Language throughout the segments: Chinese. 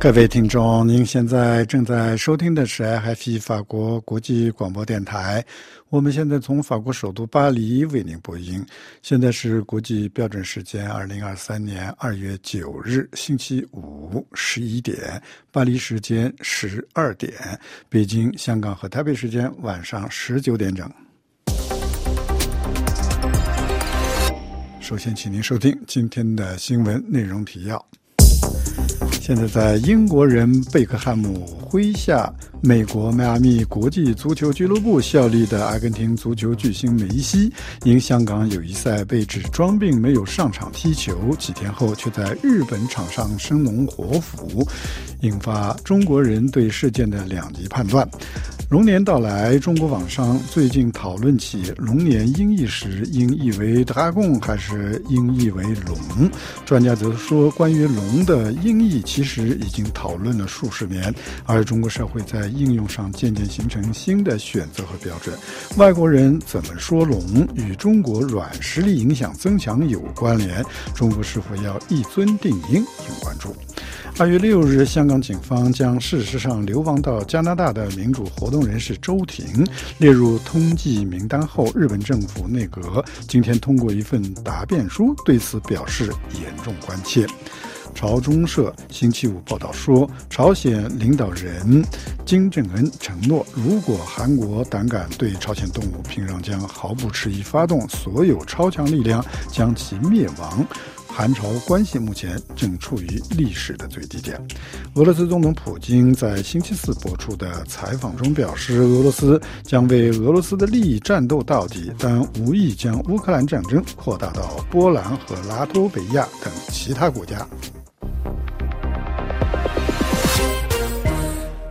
各位听众，您现在正在收听的是 RFI 法国国际广播电台。我们现在从法国首都巴黎为您播音。现在是国际标准时间二零二三年二月九日星期五十一点，巴黎时间十二点，北京、香港和台北时间晚上十九点整。首先，请您收听今天的新闻内容提要。现在在英国人贝克汉姆麾下，美国迈阿密国际足球俱乐部效力的阿根廷足球巨星梅西，因香港友谊赛被指装病没有上场踢球，几天后却在日本场上生龙活虎，引发中国人对事件的两极判断。龙年到来，中国网上最近讨论起龙年音译时应译为 “dragon” 还是应译为“龙”。专家则说，关于龙的音译其实已经讨论了数十年，而中国社会在应用上渐渐形成新的选择和标准。外国人怎么说龙，与中国软实力影响增强有关联？中国是否要一尊定音？应关注。二月六日，香港警方将事实上流亡到加拿大的民主活动人士周庭列入通缉名单后，日本政府内阁今天通过一份答辩书，对此表示严重关切。朝中社星期五报道说，朝鲜领导人金正恩承诺，如果韩国胆敢对朝鲜动武，平壤将毫不迟疑发动所有超强力量将其灭亡。韩朝关系目前正处于历史的最低点。俄罗斯总统普京在星期四播出的采访中表示，俄罗斯将为俄罗斯的利益战斗到底，但无意将乌克兰战争扩大到波兰和拉脱维亚等其他国家。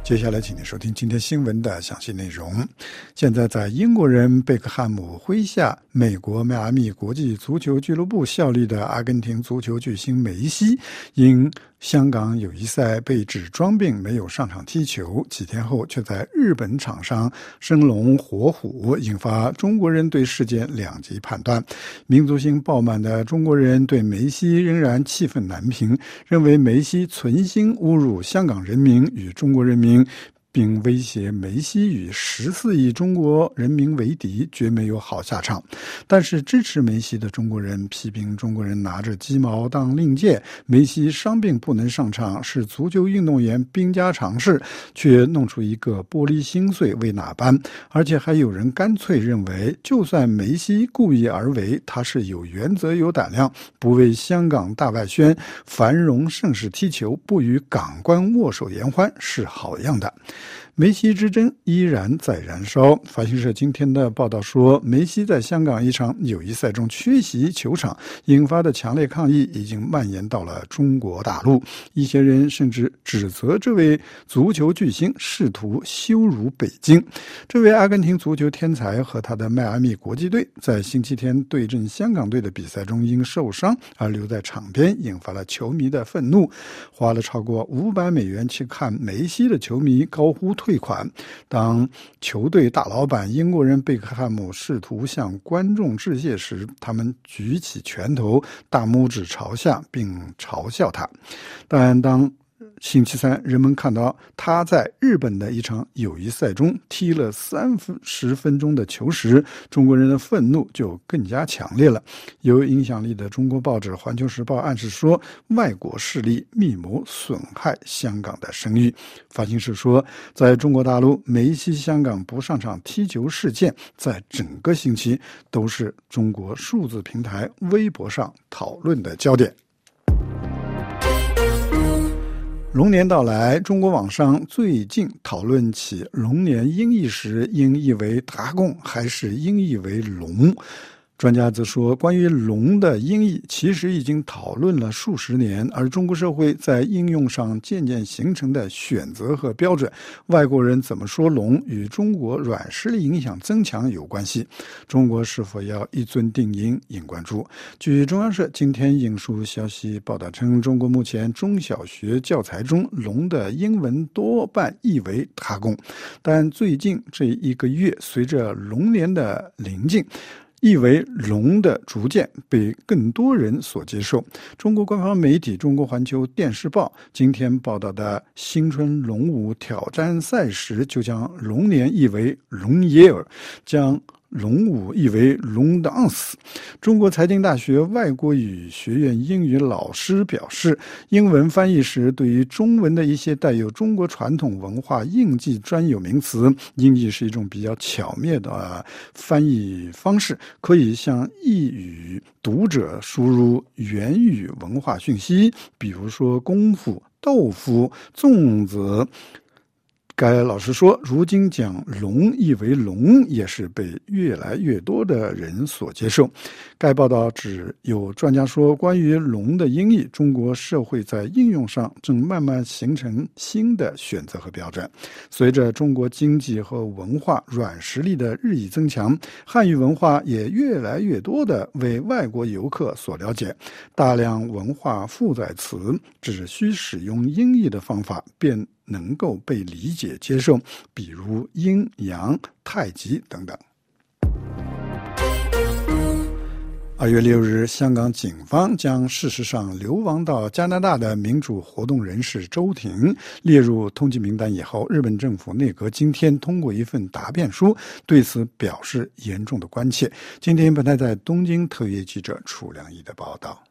接下来，请您收听今天新闻的详细内容。现在，在英国人贝克汉姆麾下，美国迈阿密国际足球俱乐部效力的阿根廷足球巨星梅西，因香港友谊赛被指装病没有上场踢球，几天后却在日本场上生龙活虎，引发中国人对事件两极判断。民族性爆满的中国人对梅西仍然气愤难平，认为梅西存心侮辱香港人民与中国人民。并威胁梅西与十四亿中国人民为敌，绝没有好下场。但是支持梅西的中国人批评中国人拿着鸡毛当令箭，梅西伤病不能上场是足球运动员兵家常事，却弄出一个玻璃心碎为哪般？而且还有人干脆认为，就算梅西故意而为，他是有原则有胆量，不为香港大外宣繁荣盛世踢球，不与港官握手言欢是好样的。梅西之争依然在燃烧。法新社今天的报道说，梅西在香港一场友谊赛中缺席球场，引发的强烈抗议已经蔓延到了中国大陆。一些人甚至指责这位足球巨星试图羞辱北京。这位阿根廷足球天才和他的迈阿密国际队在星期天对阵香港队的比赛中因受伤而留在场边，引发了球迷的愤怒。花了超过五百美元去看梅西的球迷高呼退款。当球队大老板英国人贝克汉姆试图向观众致谢时，他们举起拳头，大拇指朝下，并嘲笑他。但当星期三，人们看到他在日本的一场友谊赛中踢了三分十分钟的球时，中国人的愤怒就更加强烈了。有影响力的中国报纸《环球时报》暗示说，外国势力密谋损害香港的声誉。法新社说，在中国大陆，梅西香港不上场踢球事件，在整个星期都是中国数字平台微博上讨论的焦点。龙年到来，中国网上最近讨论起龙年音译时应译为达贡还是应译为“龙”。专家则说，关于龙的音译，其实已经讨论了数十年，而中国社会在应用上渐渐形成的选择和标准，外国人怎么说龙，与中国软实力影响增强有关系。中国是否要一尊定音，引关注。据中央社今天引述消息报道称，中国目前中小学教材中龙的英文多半译为 “dragon”，但最近这一个月，随着龙年的临近。意为龙的逐渐被更多人所接受。中国官方媒体《中国环球电视报》今天报道的新春龙舞挑战赛时，就将龙年意为龙耶尔，将。龙舞意为龙 dance。中国财经大学外国语学院英语老师表示，英文翻译时对于中文的一些带有中国传统文化印记专有名词，音译是一种比较巧妙的翻译方式，可以向译语读者输入原语文化讯息，比如说功夫、豆腐、粽子。该老师说，如今将龙译为龙，也是被越来越多的人所接受。该报道指，有专家说，关于龙的音译，中国社会在应用上正慢慢形成新的选择和标准。随着中国经济和文化软实力的日益增强，汉语文化也越来越多的为外国游客所了解。大量文化负载词只需使用音译的方法，便能够被理解接受，比如阴阳、太极等等。二月六日，香港警方将事实上流亡到加拿大的民主活动人士周庭列入通缉名单以后，日本政府内阁今天通过一份答辩书，对此表示严重的关切。今天，本台在东京特约记者楚良义的报道。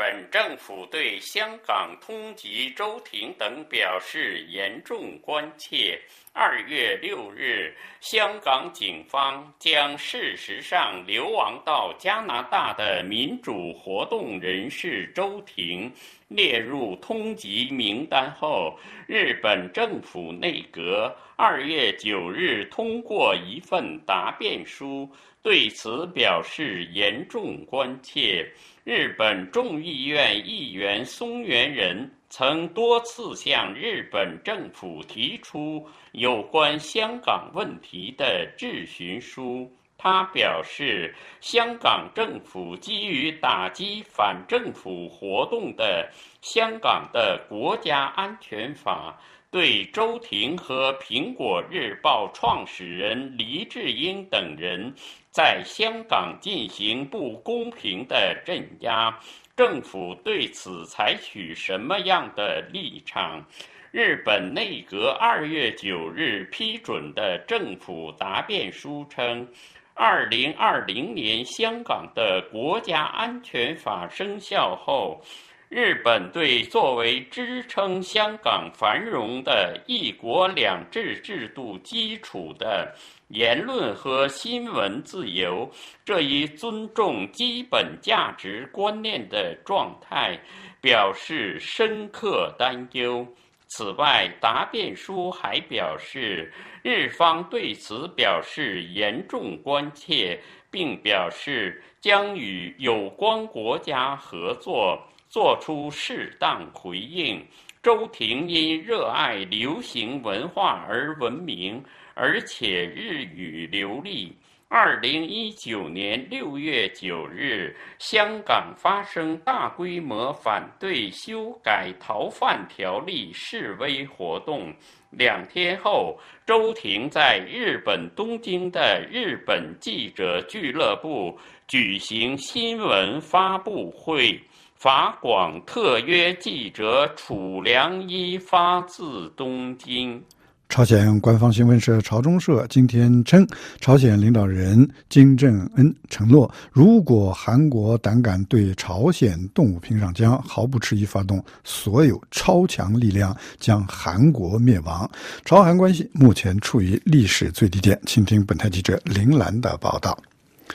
本政府对香港通缉周庭等表示严重关切。二月六日，香港警方将事实上流亡到加拿大的民主活动人士周庭列入通缉名单后，日本政府内阁二月九日通过一份答辩书，对此表示严重关切。日本众议院议员松原仁曾多次向日本政府提出有关香港问题的质询书。他表示，香港政府基于打击反政府活动的《香港的国家安全法》，对周庭和《苹果日报》创始人黎智英等人在香港进行不公平的镇压，政府对此采取什么样的立场？日本内阁二月九日批准的政府答辩书称，二零二零年香港的国家安全法生效后，日本对作为支撑香港繁荣的一国两制制度基础的言论和新闻自由这一尊重基本价值观念的状态，表示深刻担忧。此外，答辩书还表示，日方对此表示严重关切，并表示将与有关国家合作。做出适当回应。周庭因热爱流行文化而闻名，而且日语流利。二零一九年六月九日，香港发生大规模反对修改逃犯条例示威活动。两天后，周庭在日本东京的日本记者俱乐部举行新闻发布会。法广特约记者楚良一发自东京。朝鲜官方新闻社朝中社今天称，朝鲜领导人金正恩承诺，如果韩国胆敢对朝鲜动武平上将，毫不迟疑发动所有超强力量，将韩国灭亡。朝韩关系目前处于历史最低点。请听本台记者林兰的报道。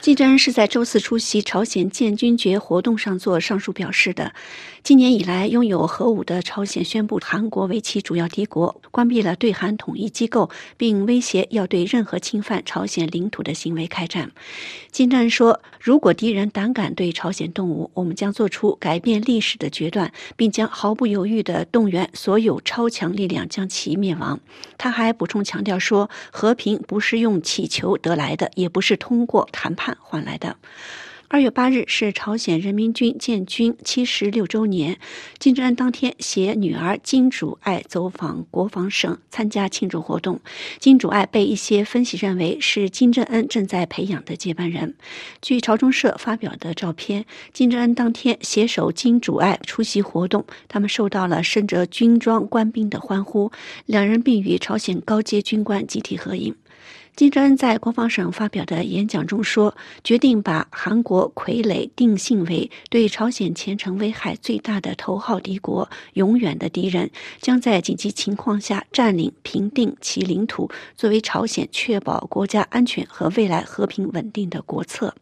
金正恩是在周四出席朝鲜建军节活动上做上述表示的。今年以来，拥有核武的朝鲜宣布韩国为其主要敌国，关闭了对韩统一机构，并威胁要对任何侵犯朝鲜领土的行为开战。金正恩说：“如果敌人胆敢对朝鲜动武，我们将做出改变历史的决断，并将毫不犹豫地动员所有超强力量将其灭亡。”他还补充强调说：“和平不是用乞求得来的，也不是通过谈判换来的。”二月八日是朝鲜人民军建军七十六周年，金正恩当天携女儿金主爱走访国防省参加庆祝活动。金主爱被一些分析认为是金正恩正在培养的接班人。据朝中社发表的照片，金正恩当天携手金主爱出席活动，他们受到了身着军装官兵的欢呼，两人并与朝鲜高阶军官集体合影。金正恩在国防省发表的演讲中说：“决定把韩国傀儡定性为对朝鲜前程危害最大的头号敌国，永远的敌人，将在紧急情况下占领、平定其领土，作为朝鲜确保国家安全和未来和平稳定的国策。”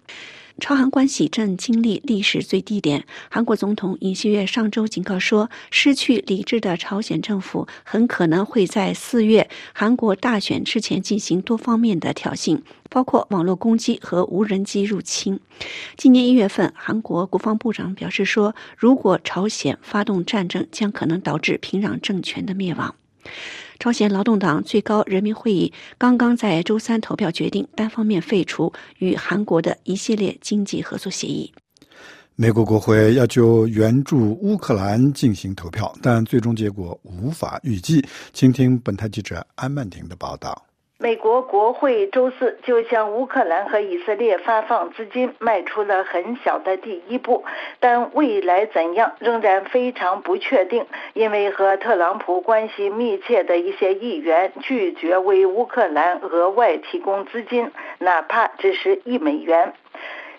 朝韩关系正经历历史最低点。韩国总统尹锡悦上周警告说，失去理智的朝鲜政府很可能会在四月韩国大选之前进行多方面的挑衅，包括网络攻击和无人机入侵。今年一月份，韩国国防部长表示说，如果朝鲜发动战争，将可能导致平壤政权的灭亡。朝鲜劳动党最高人民会议刚刚在周三投票决定单方面废除与韩国的一系列经济合作协议。美国国会要就援助乌克兰进行投票，但最终结果无法预计。请听本台记者安曼婷的报道。美国国会周四就向乌克兰和以色列发放资金迈出了很小的第一步，但未来怎样仍然非常不确定，因为和特朗普关系密切的一些议员拒绝为乌克兰额外提供资金，哪怕只是一美元。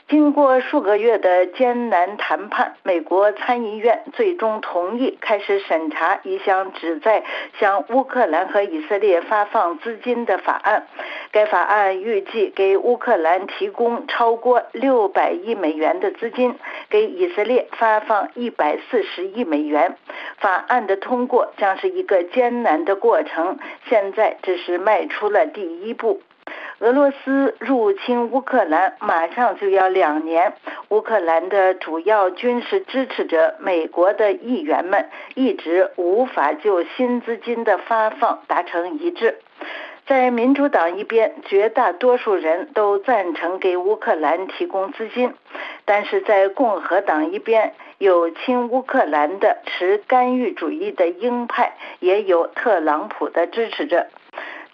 经过数个月的艰难谈判，美国参议院最终同意开始审查一项旨在向乌克兰和以色列发放资金的法案。该法案预计给乌克兰提供超过六百亿美元的资金，给以色列发放一百四十亿美元。法案的通过将是一个艰难的过程，现在只是迈出了第一步。俄罗斯入侵乌克兰马上就要两年，乌克兰的主要军事支持者美国的议员们一直无法就新资金的发放达成一致。在民主党一边，绝大多数人都赞成给乌克兰提供资金，但是在共和党一边，有亲乌克兰的持干预主义的鹰派，也有特朗普的支持者。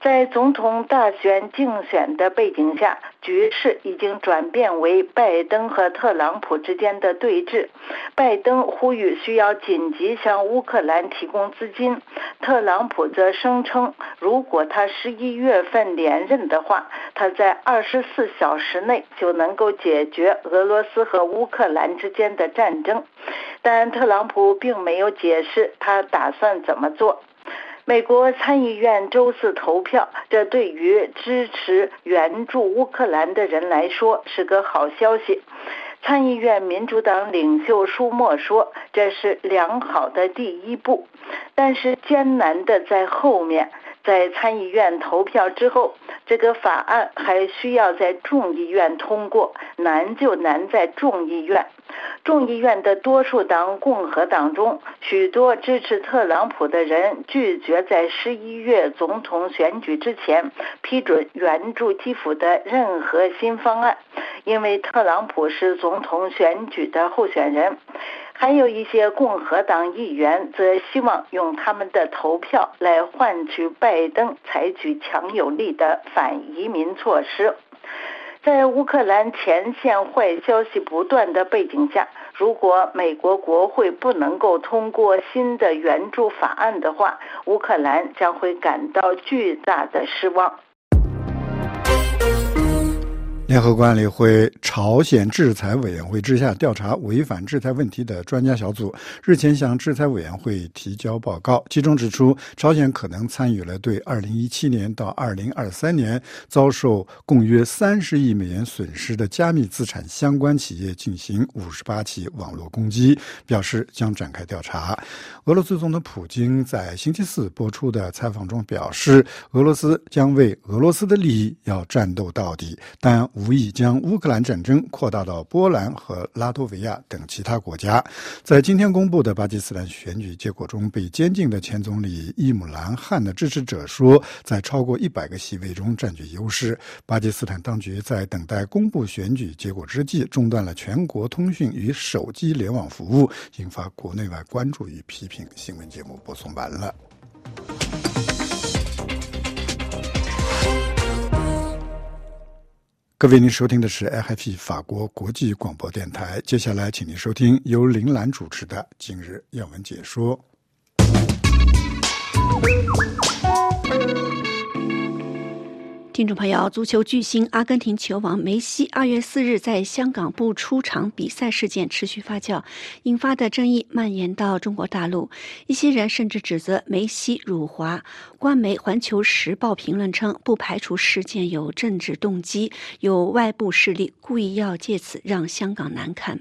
在总统大选竞选的背景下，局势已经转变为拜登和特朗普之间的对峙。拜登呼吁需要紧急向乌克兰提供资金，特朗普则声称，如果他十一月份连任的话，他在二十四小时内就能够解决俄罗斯和乌克兰之间的战争。但特朗普并没有解释他打算怎么做。美国参议院周四投票，这对于支持援助乌克兰的人来说是个好消息。参议院民主党领袖舒默说：“这是良好的第一步，但是艰难的在后面。在参议院投票之后，这个法案还需要在众议院通过，难就难在众议院。”众议院的多数党共和党中，许多支持特朗普的人拒绝在十一月总统选举之前批准援助基辅的任何新方案，因为特朗普是总统选举的候选人。还有一些共和党议员则希望用他们的投票来换取拜登采取强有力的反移民措施。在乌克兰前线坏消息不断的背景下，如果美国国会不能够通过新的援助法案的话，乌克兰将会感到巨大的失望。联合国安理会朝鲜制裁委员会之下调查违反制裁问题的专家小组日前向制裁委员会提交报告，其中指出，朝鲜可能参与了对2017年到2023年遭受共约30亿美元损失的加密资产相关企业进行58起网络攻击，表示将展开调查。俄罗斯总统普京在星期四播出的采访中表示，俄罗斯将为俄罗斯的利益要战斗到底，但无意将乌克兰战争扩大到波兰和拉脱维亚等其他国家。在今天公布的巴基斯坦选举结果中，被监禁的前总理伊姆兰汗的支持者说，在超过一百个席位中占据优势。巴基斯坦当局在等待公布选举结果之际，中断了全国通讯与手机联网服务，引发国内外关注与批评。新闻节目播送完了。各位，您收听的是 FIP 法国国际广播电台。接下来，请您收听由林兰主持的《今日要闻解说》。听众朋友，足球巨星阿根廷球王梅西二月四日在香港不出场比赛事件持续发酵，引发的争议蔓延到中国大陆。一些人甚至指责梅西辱华。官媒《环球时报》评论称，不排除事件有政治动机，有外部势力故意要借此让香港难堪。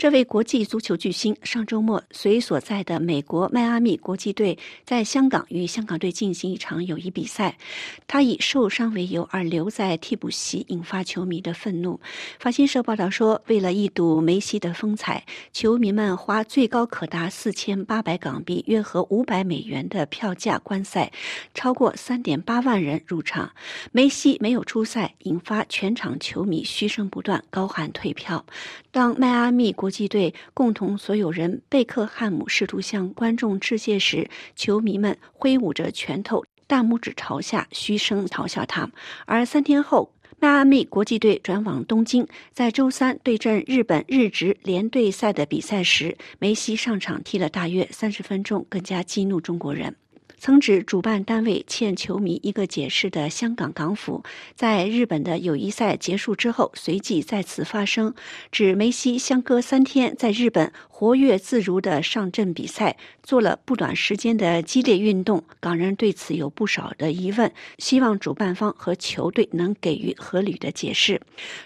这位国际足球巨星上周末随所在的美国迈阿密国际队在香港与香港队进行一场友谊比赛，他以受伤为由而留在替补席，引发球迷的愤怒。法新社报道说，为了一睹梅西的风采，球迷们花最高可达四千八百港币（约合五百美元）的票价观赛，超过三点八万人入场。梅西没有出赛，引发全场球迷嘘声不断，高喊退票。当迈阿密国际队共同所有人贝克汉姆试图向观众致谢时，球迷们挥舞着拳头，大拇指朝下，嘘声嘲笑他。而三天后，迈阿密国际队转往东京，在周三对阵日本日职联队赛的比赛时，梅西上场踢了大约三十分钟，更加激怒中国人。曾指主办单位欠球迷一个解释的香港港府，在日本的友谊赛结束之后，随即再次发声，指梅西相隔三天在日本活跃自如的上阵比赛，做了不短时间的激烈运动。港人对此有不少的疑问，希望主办方和球队能给予合理的解释。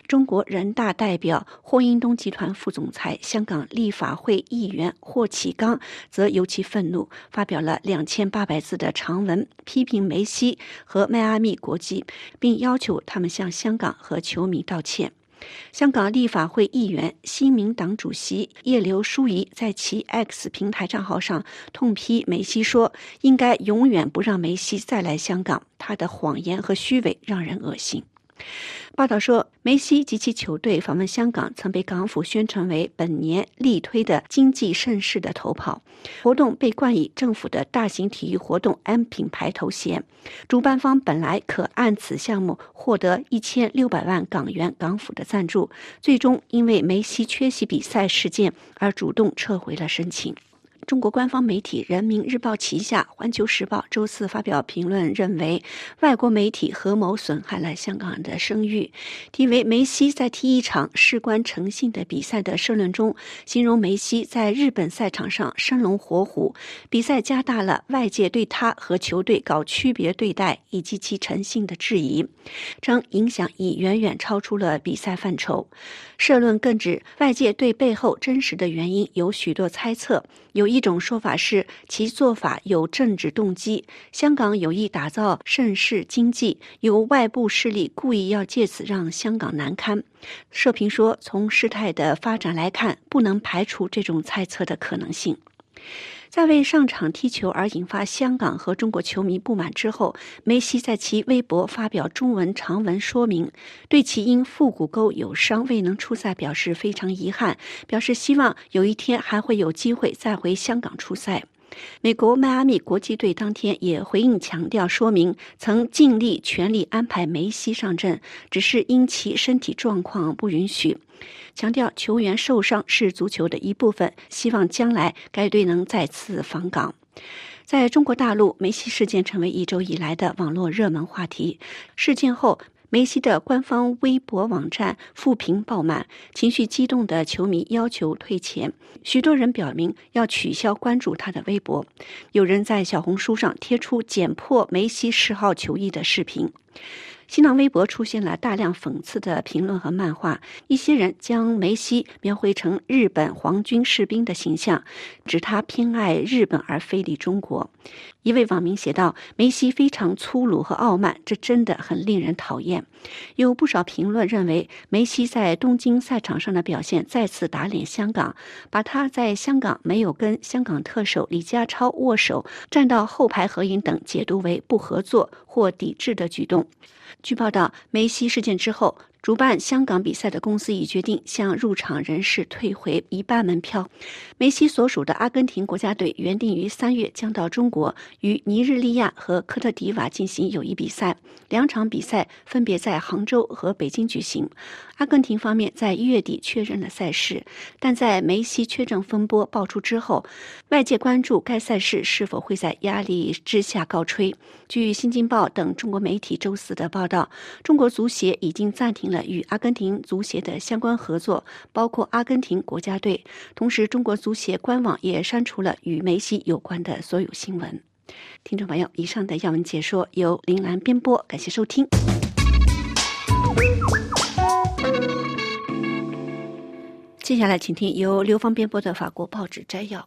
中国人大代表霍英东集团副总裁、香港立法会议员霍启刚则尤其愤怒，发表了两千八百字的长文批评梅西和迈阿密国际，并要求他们向香港和球迷道歉。香港立法会议员、新民党主席叶刘淑仪在其 X 平台账号上痛批梅西说：“应该永远不让梅西再来香港，他的谎言和虚伪让人恶心。”报道说，梅西及其球队访问香港，曾被港府宣传为本年力推的经济盛事的头跑。活动被冠以政府的大型体育活动 M 品牌头衔。主办方本来可按此项目获得一千六百万港元港府的赞助，最终因为梅西缺席比赛事件而主动撤回了申请。中国官方媒体《人民日报》旗下《环球时报》周四发表评论，认为外国媒体合谋损害了香港的声誉。题为“梅西在踢一场事关诚信的比赛”的社论中，形容梅西在日本赛场上生龙活虎，比赛加大了外界对他和球队搞区别对待以及其诚信的质疑，称影响已远远超出了比赛范畴。社论更指，外界对背后真实的原因有许多猜测，有一种说法是其做法有政治动机，香港有意打造盛世经济，由外部势力故意要借此让香港难堪。社评说，从事态的发展来看，不能排除这种猜测的可能性。在为上场踢球而引发香港和中国球迷不满之后，梅西在其微博发表中文长文说明，对其因腹股沟有伤未能出赛表示非常遗憾，表示希望有一天还会有机会再回香港出赛。美国迈阿密国际队当天也回应强调，说明曾尽力全力安排梅西上阵，只是因其身体状况不允许。强调球员受伤是足球的一部分，希望将来该队能再次访港。在中国大陆，梅西事件成为一周以来的网络热门话题。事件后，梅西的官方微博网站负评爆满，情绪激动的球迷要求退钱，许多人表明要取消关注他的微博。有人在小红书上贴出剪破梅西十号球衣的视频。新浪微博出现了大量讽刺的评论和漫画，一些人将梅西描绘成日本皇军士兵的形象，指他偏爱日本而非礼中国。一位网民写道：“梅西非常粗鲁和傲慢，这真的很令人讨厌。”有不少评论认为，梅西在东京赛场上的表现再次打脸香港，把他在香港没有跟香港特首李家超握手、站到后排合影等解读为不合作或抵制的举动。据报道，梅西事件之后，主办香港比赛的公司已决定向入场人士退回一半门票。梅西所属的阿根廷国家队原定于三月将到中国与尼日利亚和科特迪瓦进行友谊比赛，两场比赛分别在杭州和北京举行。阿根廷方面在一月底确认了赛事，但在梅西确诊风波爆出之后，外界关注该赛事是否会在压力之下告吹。据《新京报》等中国媒体周四的报道，中国足协已经暂停了与阿根廷足协的相关合作，包括阿根廷国家队。同时，中国足协官网也删除了与梅西有关的所有新闻。听众朋友，以上的要闻解说由林兰编播，感谢收听。接下来，请听由刘芳编播的法国报纸摘要。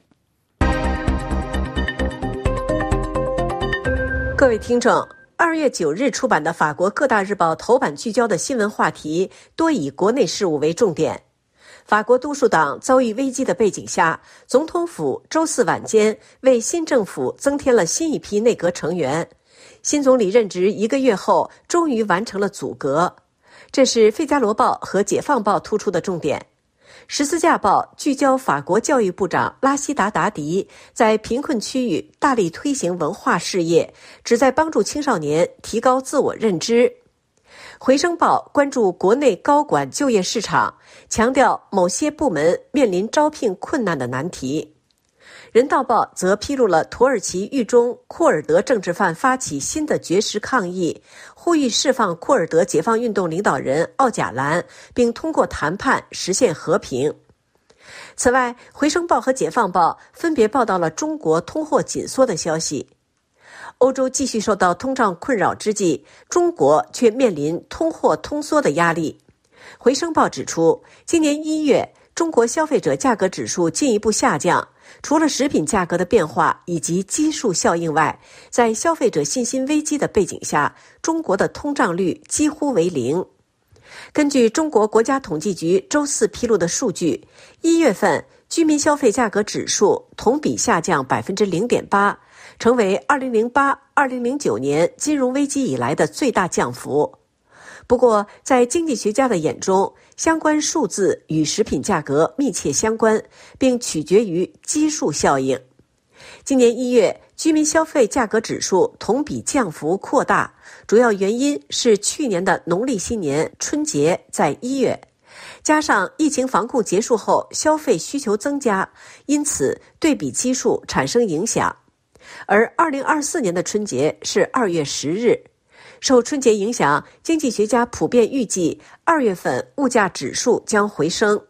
各位听众，二月九日出版的法国各大日报头版聚焦的新闻话题多以国内事务为重点。法国多数党遭遇危机的背景下，总统府周四晚间为新政府增添了新一批内阁成员。新总理任职一个月后，终于完成了组阁。这是《费加罗报》和《解放报》突出的重点。十字架报聚焦法国教育部长拉希达达迪在贫困区域大力推行文化事业，旨在帮助青少年提高自我认知。回声报关注国内高管就业市场，强调某些部门面临招聘困难的难题。人道报则披露了土耳其狱中库尔德政治犯发起新的绝食抗议。呼吁释放库尔德解放运动领导人奥贾兰，并通过谈判实现和平。此外，《回声报》和《解放报》分别报道了中国通货紧缩的消息。欧洲继续受到通胀困扰之际，中国却面临通货通缩的压力。《回声报》指出，今年一月，中国消费者价格指数进一步下降。除了食品价格的变化以及基数效应外，在消费者信心危机的背景下，中国的通胀率几乎为零。根据中国国家统计局周四披露的数据，一月份居民消费价格指数同比下降百分之零点八，成为二零零八、二零零九年金融危机以来的最大降幅。不过，在经济学家的眼中，相关数字与食品价格密切相关，并取决于基数效应。今年一月，居民消费价格指数同比降幅扩大，主要原因是去年的农历新年春节在一月，加上疫情防控结束后消费需求增加，因此对比基数产生影响。而二零二四年的春节是二月十日。受春节影响，经济学家普遍预计二月份物价指数将回升。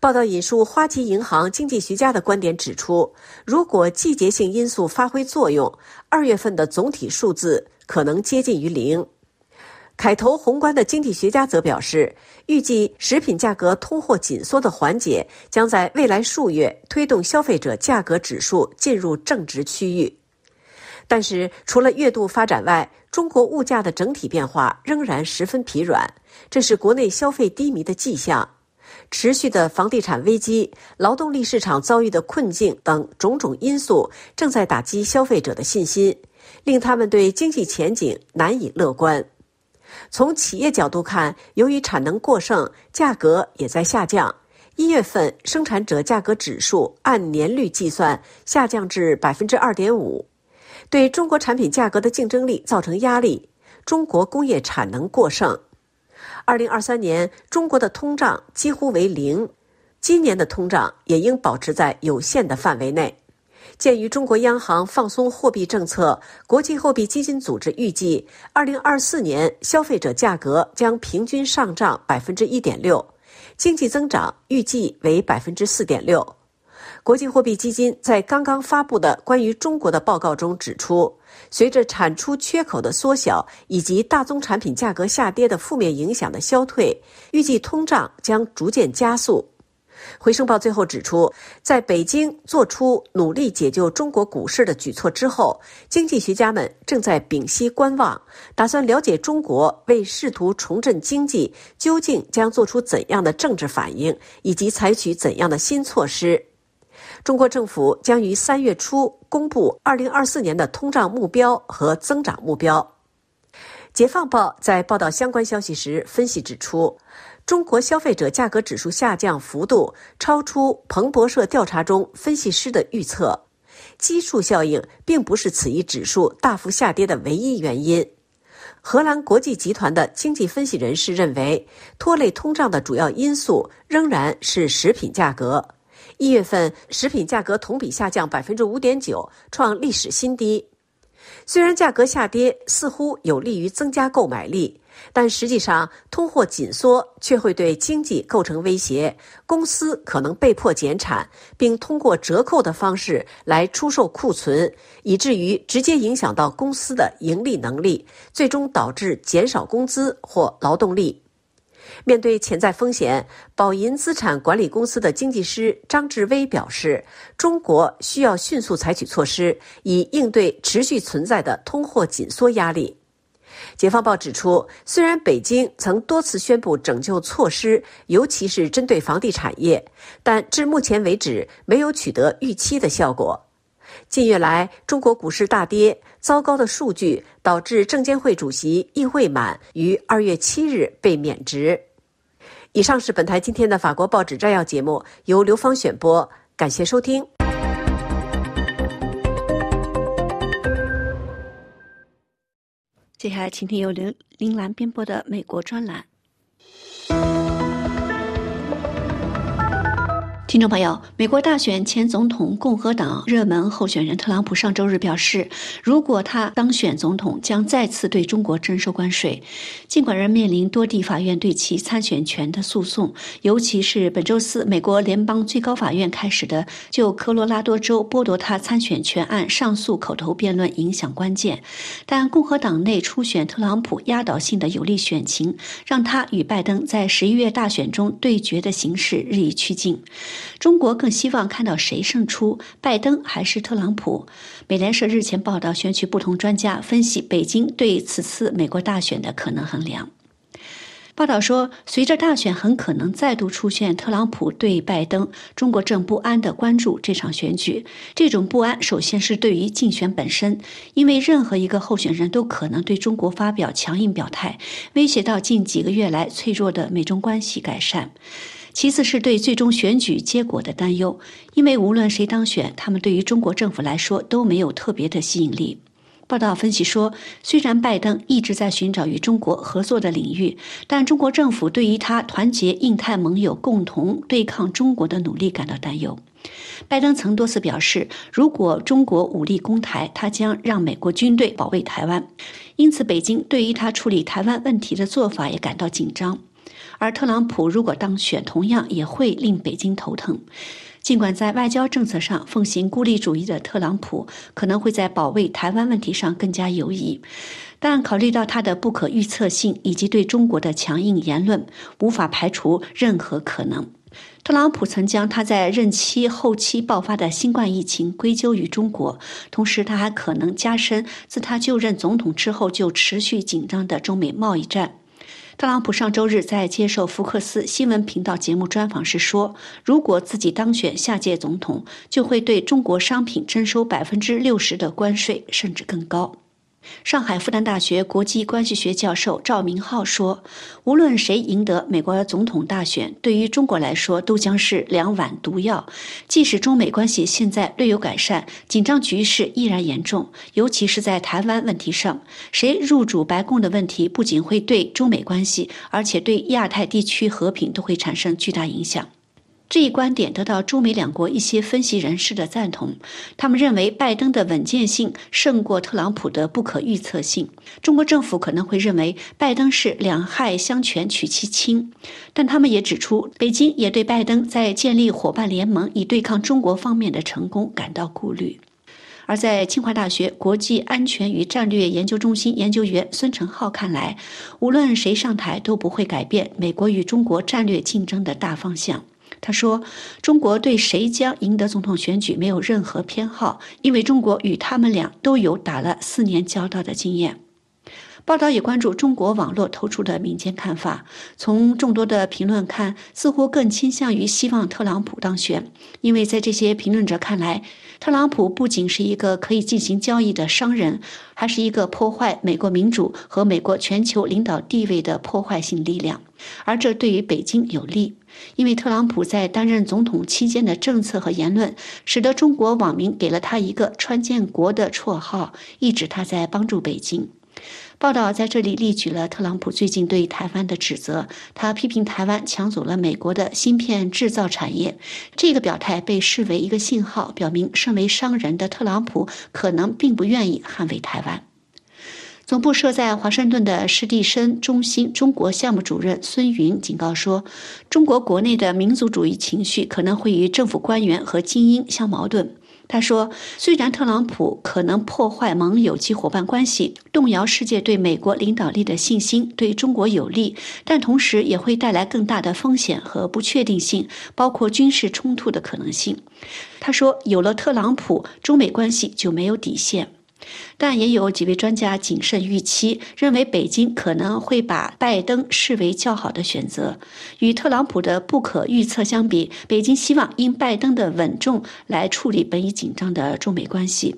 报道引述花旗银行经济学家的观点指出，如果季节性因素发挥作用，二月份的总体数字可能接近于零。凯投宏观的经济学家则表示，预计食品价格通货紧缩的缓解将在未来数月推动消费者价格指数进入正值区域。但是，除了月度发展外，中国物价的整体变化仍然十分疲软，这是国内消费低迷的迹象。持续的房地产危机、劳动力市场遭遇的困境等种种因素，正在打击消费者的信心，令他们对经济前景难以乐观。从企业角度看，由于产能过剩，价格也在下降。一月份生产者价格指数按年率计算下降至百分之二点五。对中国产品价格的竞争力造成压力。中国工业产能过剩。二零二三年中国的通胀几乎为零，今年的通胀也应保持在有限的范围内。鉴于中国央行放松货币政策，国际货币基金组织预计，二零二四年消费者价格将平均上涨百分之一点六，经济增长预计为百分之四点六。国际货币基金在刚刚发布的关于中国的报告中指出，随着产出缺口的缩小以及大宗产品价格下跌的负面影响的消退，预计通胀将逐渐加速。回声报最后指出，在北京做出努力解救中国股市的举措之后，经济学家们正在屏息观望，打算了解中国为试图重振经济究竟将做出怎样的政治反应，以及采取怎样的新措施。中国政府将于三月初公布二零二四年的通胀目标和增长目标。解放报在报道相关消息时分析指出，中国消费者价格指数下降幅度超出彭博社调查中分析师的预测，基数效应并不是此一指数大幅下跌的唯一原因。荷兰国际集团的经济分析人士认为，拖累通胀的主要因素仍然是食品价格。一月份食品价格同比下降百分之五点九，创历史新低。虽然价格下跌似乎有利于增加购买力，但实际上通货紧缩却会对经济构成威胁。公司可能被迫减产，并通过折扣的方式来出售库存，以至于直接影响到公司的盈利能力，最终导致减少工资或劳动力。面对潜在风险，宝银资产管理公司的经济师张志威表示：“中国需要迅速采取措施，以应对持续存在的通货紧缩压力。”解放报指出，虽然北京曾多次宣布拯救措施，尤其是针对房地产业，但至目前为止没有取得预期的效果。近月来，中国股市大跌，糟糕的数据导致证监会主席易会满于二月七日被免职。以上是本台今天的法国报纸摘要节目，由刘芳选播，感谢收听。接下来，请听由刘林兰编播的美国专栏。听众朋友，美国大选前总统共和党热门候选人特朗普上周日表示，如果他当选总统，将再次对中国征收关税。尽管仍面临多地法院对其参选权的诉讼，尤其是本周四美国联邦最高法院开始的就科罗拉多州剥夺他参选权案上诉口头辩论影响关键，但共和党内初选特朗普压倒性的有利选情，让他与拜登在十一月大选中对决的形势日益趋近。中国更希望看到谁胜出，拜登还是特朗普？美联社日前报道，选取不同专家分析北京对此次美国大选的可能衡量。报道说，随着大选很可能再度出现特朗普对拜登，中国正不安地关注这场选举。这种不安，首先是对于竞选本身，因为任何一个候选人都可能对中国发表强硬表态，威胁到近几个月来脆弱的美中关系改善。其次是对最终选举结果的担忧，因为无论谁当选，他们对于中国政府来说都没有特别的吸引力。报道分析说，虽然拜登一直在寻找与中国合作的领域，但中国政府对于他团结印太盟友、共同对抗中国的努力感到担忧。拜登曾多次表示，如果中国武力攻台，他将让美国军队保卫台湾。因此，北京对于他处理台湾问题的做法也感到紧张。而特朗普如果当选，同样也会令北京头疼。尽管在外交政策上奉行孤立主义的特朗普可能会在保卫台湾问题上更加犹疑，但考虑到他的不可预测性以及对中国的强硬言论，无法排除任何可能。特朗普曾将他在任期后期爆发的新冠疫情归咎于中国，同时他还可能加深自他就任总统之后就持续紧张的中美贸易战。特朗普上周日在接受福克斯新闻频道节目专访时说：“如果自己当选下届总统，就会对中国商品征收百分之六十的关税，甚至更高。”上海复旦大学国际关系学教授赵明浩说：“无论谁赢得美国总统大选，对于中国来说都将是两碗毒药。即使中美关系现在略有改善，紧张局势依然严重，尤其是在台湾问题上。谁入主白宫的问题，不仅会对中美关系，而且对亚太地区和平都会产生巨大影响。”这一观点得到中美两国一些分析人士的赞同，他们认为拜登的稳健性胜过特朗普的不可预测性。中国政府可能会认为拜登是两害相权取其轻，但他们也指出，北京也对拜登在建立伙伴联盟以对抗中国方面的成功感到顾虑。而在清华大学国际安全与战略研究中心研究员孙成浩看来，无论谁上台都不会改变美国与中国战略竞争的大方向。他说：“中国对谁将赢得总统选举没有任何偏好，因为中国与他们俩都有打了四年交道的经验。”报道也关注中国网络投出的民间看法。从众多的评论看，似乎更倾向于希望特朗普当选，因为在这些评论者看来，特朗普不仅是一个可以进行交易的商人，还是一个破坏美国民主和美国全球领导地位的破坏性力量。而这对于北京有利，因为特朗普在担任总统期间的政策和言论，使得中国网民给了他一个“川建国”的绰号，意指他在帮助北京。报道在这里列举了特朗普最近对台湾的指责，他批评台湾抢走了美国的芯片制造产业。这个表态被视为一个信号，表明身为商人的特朗普可能并不愿意捍卫台湾。总部设在华盛顿的施蒂森中心中国项目主任孙云警告说，中国国内的民族主义情绪可能会与政府官员和精英相矛盾。他说：“虽然特朗普可能破坏盟友及伙伴关系，动摇世界对美国领导力的信心，对中国有利，但同时也会带来更大的风险和不确定性，包括军事冲突的可能性。”他说：“有了特朗普，中美关系就没有底线。”但也有几位专家谨慎预期，认为北京可能会把拜登视为较好的选择。与特朗普的不可预测相比，北京希望因拜登的稳重来处理本已紧张的中美关系。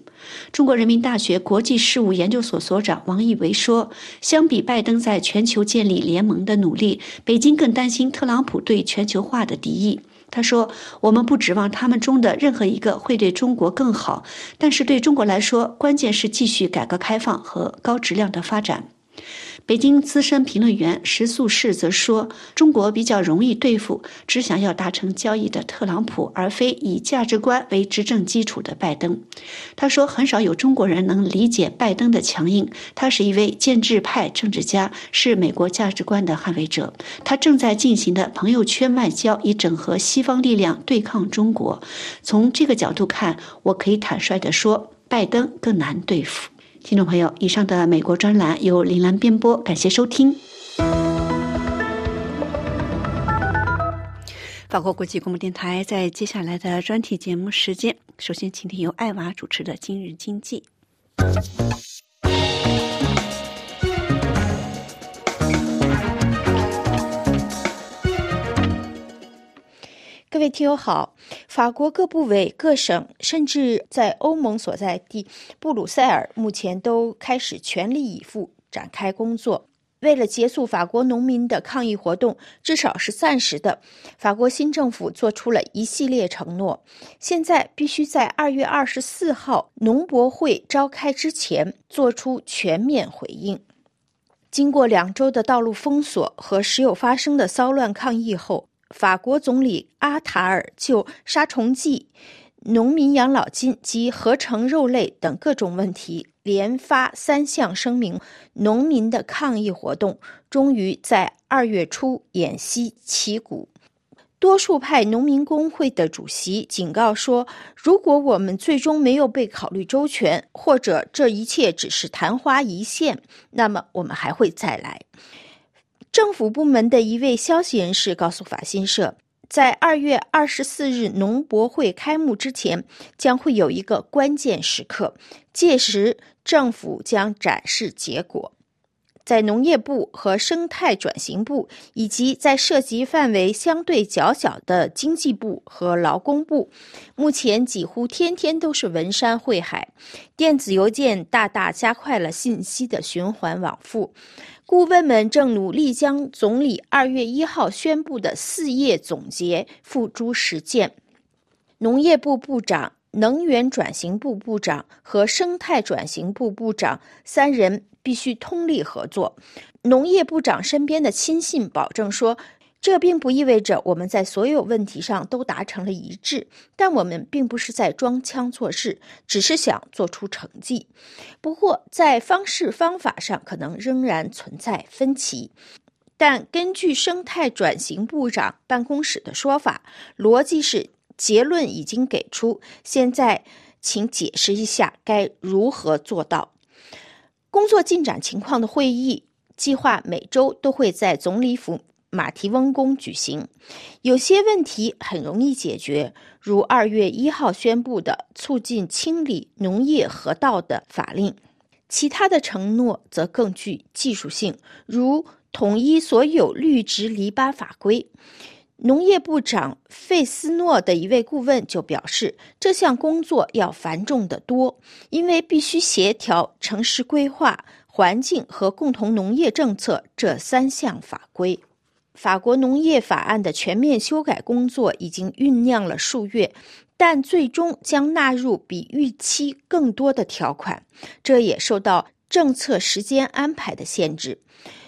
中国人民大学国际事务研究所所长王义维说：“相比拜登在全球建立联盟的努力，北京更担心特朗普对全球化的敌意。”他说：“我们不指望他们中的任何一个会对中国更好，但是对中国来说，关键是继续改革开放和高质量的发展。”北京资深评论员石素世则说：“中国比较容易对付只想要达成交易的特朗普，而非以价值观为执政基础的拜登。”他说：“很少有中国人能理解拜登的强硬。他是一位建制派政治家，是美国价值观的捍卫者。他正在进行的朋友圈外交，以整合西方力量对抗中国。从这个角度看，我可以坦率地说，拜登更难对付。”听众朋友，以上的美国专栏由林兰编播，感谢收听。法国国际广播电台在接下来的专题节目时间，首先请听由艾娃主持的《今日经济》。位听友好，法国各部委、各省，甚至在欧盟所在地布鲁塞尔，目前都开始全力以赴展开工作。为了结束法国农民的抗议活动，至少是暂时的，法国新政府做出了一系列承诺。现在必须在二月二十四号农博会召开之前做出全面回应。经过两周的道路封锁和时有发生的骚乱抗议后，法国总理阿塔尔就杀虫剂、农民养老金及合成肉类等各种问题连发三项声明，农民的抗议活动终于在二月初偃息旗鼓。多数派农民工会的主席警告说：“如果我们最终没有被考虑周全，或者这一切只是昙花一现，那么我们还会再来。”政府部门的一位消息人士告诉法新社，在二月二十四日农博会开幕之前，将会有一个关键时刻，届时政府将展示结果。在农业部和生态转型部，以及在涉及范围相对较小的经济部和劳工部，目前几乎天天都是文山会海，电子邮件大大加快了信息的循环往复。顾问们正努力将总理二月一号宣布的四页总结付诸实践。农业部部长、能源转型部部长和生态转型部部长三人必须通力合作。农业部长身边的亲信保证说。这并不意味着我们在所有问题上都达成了一致，但我们并不是在装腔作势，只是想做出成绩。不过，在方式方法上可能仍然存在分歧。但根据生态转型部长办公室的说法，逻辑是结论已经给出，现在请解释一下该如何做到。工作进展情况的会议计划每周都会在总理府。马蹄翁宫举行。有些问题很容易解决，如二月一号宣布的促进清理农业河道的法令；其他的承诺则更具技术性，如统一所有绿植篱笆法规。农业部长费斯诺的一位顾问就表示，这项工作要繁重得多，因为必须协调城市规划、环境和共同农业政策这三项法规。法国农业法案的全面修改工作已经酝酿了数月，但最终将纳入比预期更多的条款，这也受到政策时间安排的限制。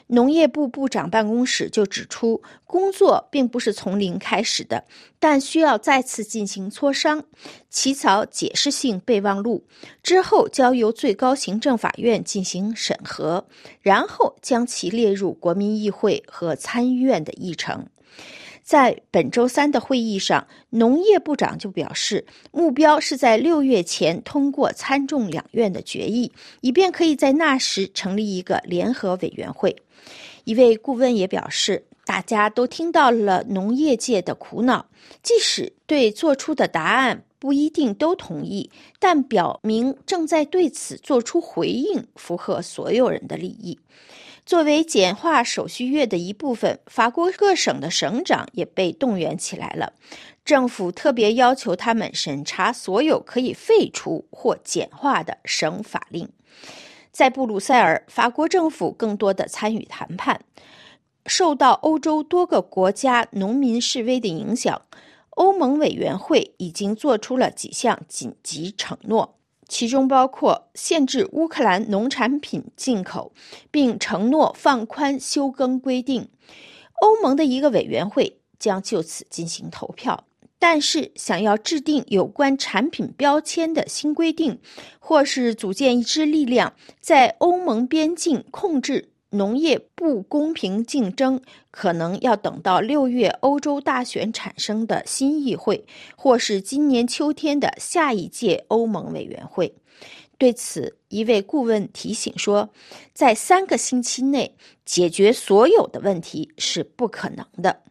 农业部部长办公室就指出，工作并不是从零开始的，但需要再次进行磋商，起草解释性备忘录，之后交由最高行政法院进行审核，然后将其列入国民议会和参议院的议程。在本周三的会议上，农业部长就表示，目标是在六月前通过参众两院的决议，以便可以在那时成立一个联合委员会。一位顾问也表示，大家都听到了农业界的苦恼，即使对做出的答案不一定都同意，但表明正在对此做出回应，符合所有人的利益。作为简化手续月的一部分，法国各省的省长也被动员起来了。政府特别要求他们审查所有可以废除或简化的省法令。在布鲁塞尔，法国政府更多的参与谈判。受到欧洲多个国家农民示威的影响，欧盟委员会已经做出了几项紧急承诺，其中包括限制乌克兰农产品进口，并承诺放宽休耕规定。欧盟的一个委员会将就此进行投票。但是，想要制定有关产品标签的新规定，或是组建一支力量，在欧盟边境控制农业不公平竞争，可能要等到六月欧洲大选产生的新议会，或是今年秋天的下一届欧盟委员会。对此，一位顾问提醒说，在三个星期内解决所有的问题是不可能的。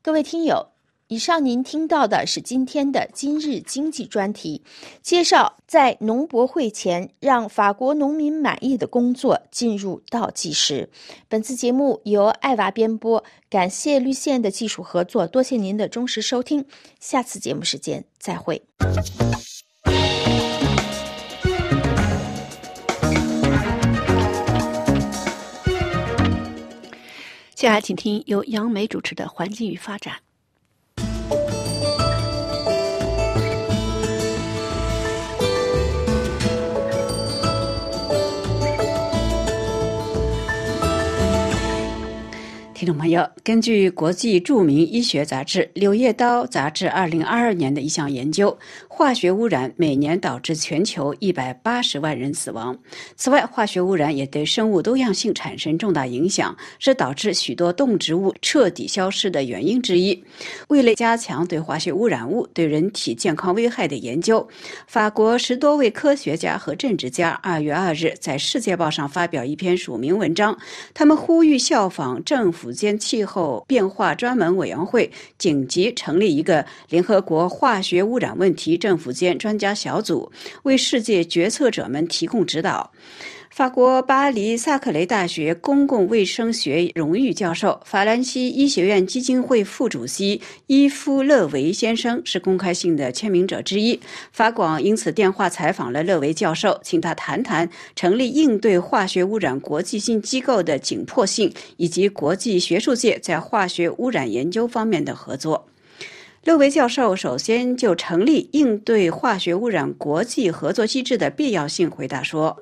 各位听友。以上您听到的是今天的今日经济专题，介绍在农博会前让法国农民满意的工作进入倒计时。本次节目由爱娃编播，感谢绿线的技术合作，多谢您的忠实收听。下次节目时间再会。接下来请听由杨梅主持的《环境与发展》。听众朋友，根据国际著名医学杂志《柳叶刀》杂志二零二二年的一项研究，化学污染每年导致全球一百八十万人死亡。此外，化学污染也对生物多样性产生重大影响，是导致许多动植物彻底消失的原因之一。为了加强对化学污染物对人体健康危害的研究，法国十多位科学家和政治家二月二日在《世界报》上发表一篇署名文章，他们呼吁效仿政府间气候变化专门委员会紧急成立一个联合国化学污染问题政府间专家小组，为世界决策者们提供指导。法国巴黎萨克雷大学公共卫生学荣誉教授、法兰西医学院基金会副主席伊夫·勒维先生是公开信的签名者之一。法广因此电话采访了勒维教授，请他谈谈成立应对化学污染国际性机构的紧迫性，以及国际学术界在化学污染研究方面的合作。六位教授首先就成立应对化学污染国际合作机制的必要性回答说。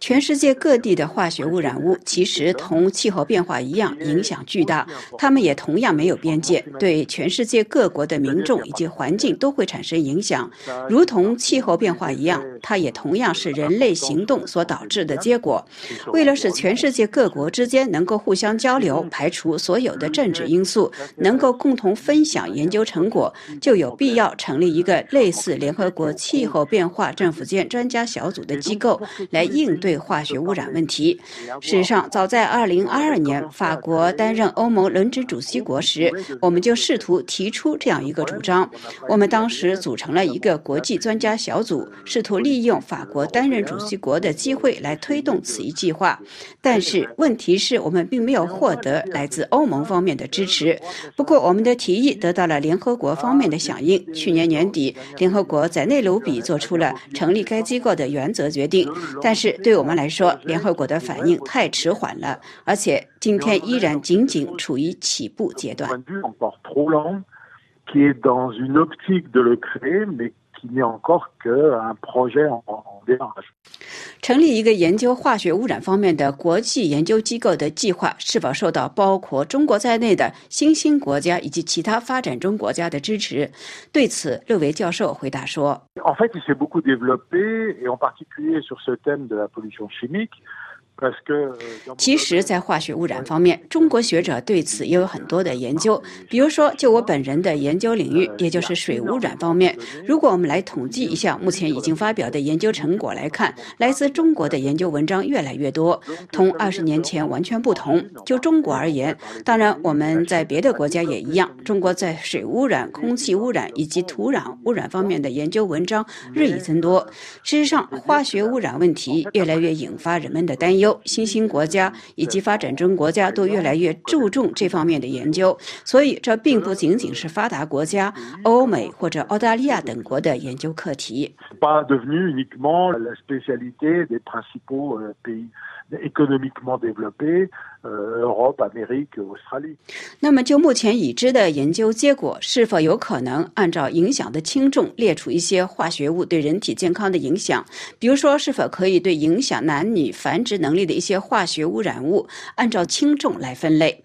全世界各地的化学污染物其实同气候变化一样影响巨大，它们也同样没有边界，对全世界各国的民众以及环境都会产生影响。如同气候变化一样，它也同样是人类行动所导致的结果。为了使全世界各国之间能够互相交流，排除所有的政治因素，能够共同分享研究成果，就有必要成立一个类似联合国气候变化政府间。专家小组的机构来应对化学污染问题。事实上，早在2022年，法国担任欧盟轮值主席国时，我们就试图提出这样一个主张。我们当时组成了一个国际专家小组，试图利用法国担任主席国的机会来推动此一计划。但是问题是我们并没有获得来自欧盟方面的支持。不过，我们的提议得到了联合国方面的响应。去年年底，联合国在内罗毕做出了成立该机构的原则决定。但是对我们来说，联合国的反应太迟缓了，而且今天依然仅仅处于起步阶段。成立一个研究化学污染方面的国际研究机构的计划，是否受到包括中国在内的新兴国家以及其他发展中国家的支持？对此，勒维教授回答说。其实，在化学污染方面，中国学者对此也有很多的研究。比如说，就我本人的研究领域，也就是水污染方面，如果我们来统计一下目前已经发表的研究成果来看，来自中国的研究文章越来越多，同二十年前完全不同。就中国而言，当然我们在别的国家也一样，中国在水污染、空气污染以及土壤污染方面的研究文章日益增多。事实上，化学污染问题越来越引发人们的担忧。新兴国家以及发展中国家都越来越注重这方面的研究，所以这并不仅仅是发达国家、欧美或者澳大利亚等国的研究课题。那么，就目前已知的研究结果，是否有可能按照影响的轻重列出一些化学物对人体健康的影响？比如说，是否可以对影响男女繁殖能力的一些化学污染物按照轻重来分类？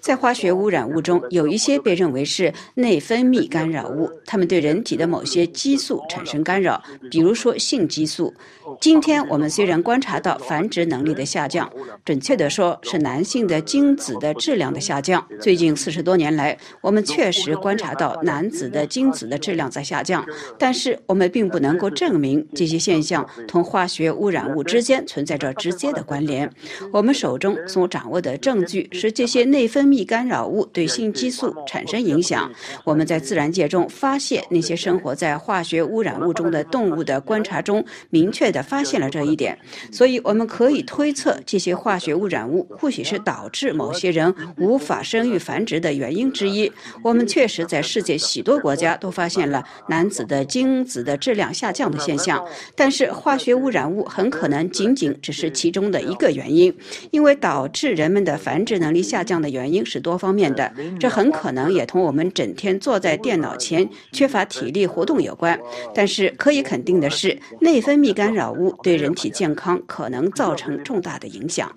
在化学污染物中，有一些被认为是内分泌干扰物，它们对人体的某些激素产生干扰，比如说性激素。今天我们虽然观察到繁殖能力的下降，准确地说是男性的精子的质量的下降。最近四十多年来，我们确实观察到男子的精子的质量在下降，但是我们并不能够证明这些现象同化学污染物之间存在着直接的关联。我们手中所掌握的证据是。这些内分泌干扰物对性激素产生影响。我们在自然界中发现那些生活在化学污染物中的动物的观察中，明确地发现了这一点。所以，我们可以推测，这些化学污染物或许是导致某些人无法生育繁殖的原因之一。我们确实在世界许多国家都发现了男子的精子的质量下降的现象。但是，化学污染物很可能仅仅只是其中的一个原因，因为导致人们的繁殖能力下降的原因是多方面的，这很可能也同我们整天坐在电脑前缺乏体力活动有关。但是可以肯定的是，内分泌干扰物对人体健康可能造成重大的影响。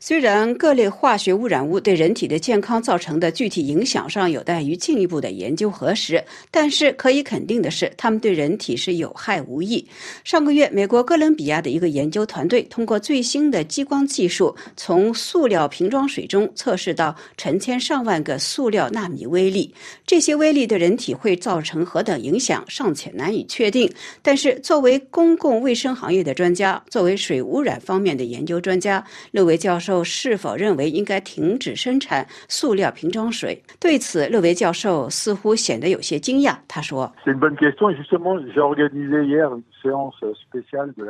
虽然各类化学污染物对人体的健康造成的具体影响上有待于进一步的研究核实，但是可以肯定的是，它们对人体是有害无益。上个月，美国哥伦比亚的一个研究团队通过最新的激光技术，从塑料瓶装水中测试到成千上万个塑料纳米微粒。这些微粒对人体会造成何等影响，尚且难以确定。但是，作为公共卫生行业的专家，作为水污染方面的研究专家，勒维教授。是否认为应该停止生产塑料瓶装水？对此，勒维教授似乎显得有些惊讶。他说：“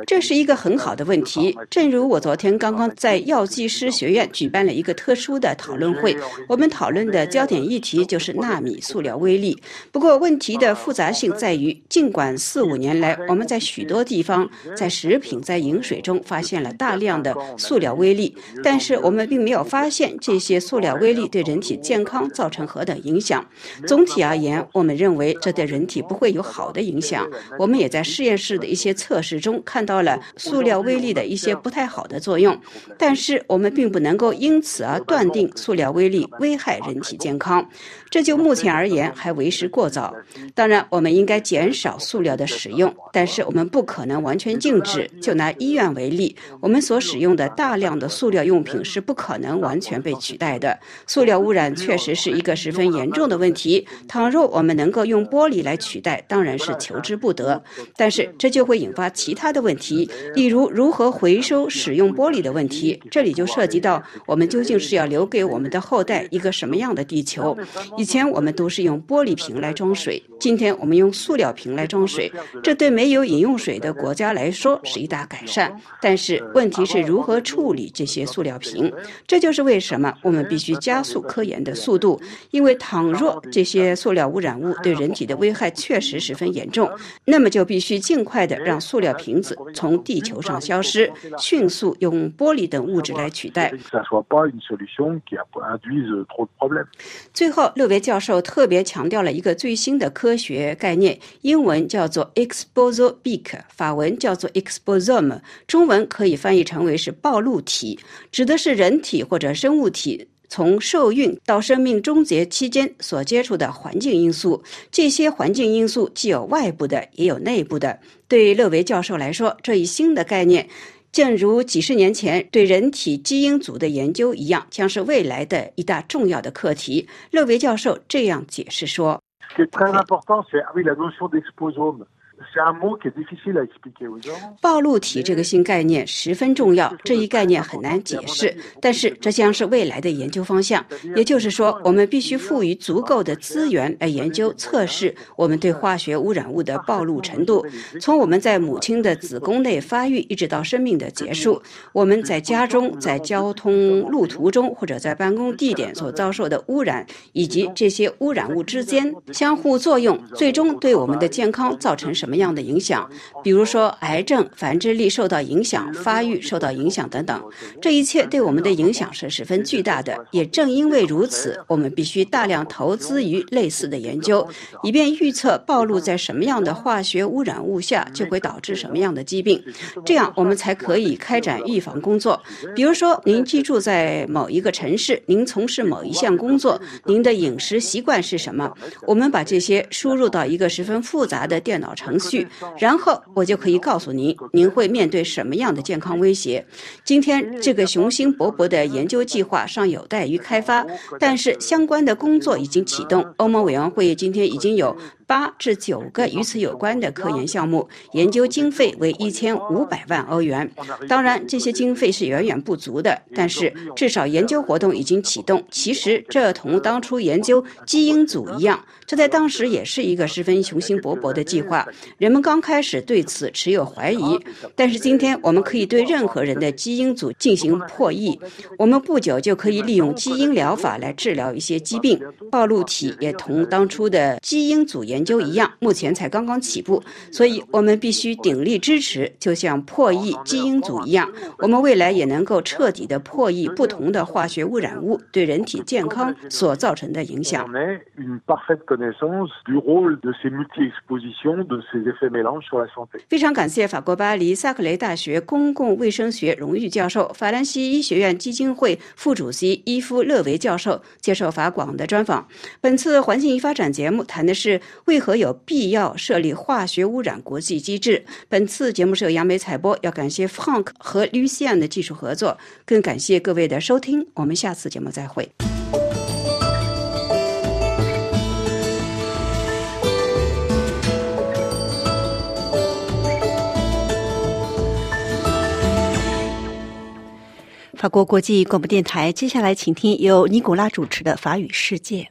这是一个很好的问题。正如我昨天刚刚在药剂师学院举办了一个特殊的讨论会，我们讨论的焦点议题就是纳米塑料微粒。不过，问题的复杂性在于，尽管四五年来我们在许多地方在食品、在饮水中发现了大量的塑料微粒，但但是我们并没有发现这些塑料微粒对人体健康造成何等影响。总体而言，我们认为这对人体不会有好的影响。我们也在实验室的一些测试中看到了塑料微粒的一些不太好的作用，但是我们并不能够因此而断定塑料微粒危害人体健康。这就目前而言还为时过早。当然，我们应该减少塑料的使用，但是我们不可能完全禁止。就拿医院为例，我们所使用的大量的塑料用品是不可能完全被取代的。塑料污染确实是一个十分严重的问题。倘若我们能够用玻璃来取代，当然是求之不得。但是这就会引发其他的问题，例如如何回收使用玻璃的问题。这里就涉及到我们究竟是要留给我们的后代一个什么样的地球。以前我们都是用玻璃瓶来装水，今天我们用塑料瓶来装水，这对没有饮用水的国家来说是一大改善。但是问题是如何处理这些塑料瓶？这就是为什么我们必须加速科研的速度，因为倘若这些塑料污染物对人体的危害确实十分严重，那么就必须尽快的让塑料瓶子从地球上消失，迅速用玻璃等物质来取代。最后，六位教授特别强调了一个最新的科学概念，英文叫做 EXPOSOR BEAK，法文叫做 exposome，中文可以翻译成为是暴露体，指的是人体或者生物体从受孕到生命终结期间所接触的环境因素。这些环境因素既有外部的，也有内部的。对勒维教授来说，这一新的概念。正如几十年前对人体基因组的研究一样，将是未来的一大重要的课题。勒维教授这样解释说。暴露体这个新概念十分重要，这一概念很难解释，但是这将是未来的研究方向。也就是说，我们必须赋予足够的资源来研究测试我们对化学污染物的暴露程度。从我们在母亲的子宫内发育，一直到生命的结束，我们在家中、在交通路途中或者在办公地点所遭受的污染，以及这些污染物之间相互作用，最终对我们的健康造成什么样的影响？比如说，癌症、繁殖力受到影响、发育受到影响等等，这一切对我们的影响是十分巨大的。也正因为如此，我们必须大量投资于类似的研究，以便预测暴露在什么样的化学污染物下就会导致什么样的疾病，这样我们才可以开展预防工作。比如说，您居住在某一个城市，您从事某一项工作，您的饮食习惯是什么？我们把这些输入到一个十分复杂的电脑程序。然后我就可以告诉您，您会面对什么样的健康威胁。今天这个雄心勃勃的研究计划尚有待于开发，但是相关的工作已经启动。欧盟委员会今天已经有八至九个与此有关的科研项目，研究经费为一千五百万欧元。当然，这些经费是远远不足的，但是至少研究活动已经启动。其实，这同当初研究基因组一样，这在当时也是一个十分雄心勃勃的计划。人们刚开始对此持有怀疑，但是今天我们可以对任何人的基因组进行破译。我们不久就可以利用基因疗法来治疗一些疾病。暴露体也同当初的基因组研。研究一样，目前才刚刚起步，所以我们必须鼎力支持，就像破译基因组一样，我们未来也能够彻底的破译不同的化学污染物对人体健康所造成的影响。非常感谢法国巴黎萨克雷大学公共卫生学荣誉教授、法兰西医学院基金会副主席伊夫勒维教授接受法广的专访。本次环境与发展节目谈的是。为何有必要设立化学污染国际机制？本次节目是由杨梅采播，要感谢 Frank 和 Lucian 的技术合作，更感谢各位的收听。我们下次节目再会。法国国际广播电台，接下来请听由尼古拉主持的法语世界。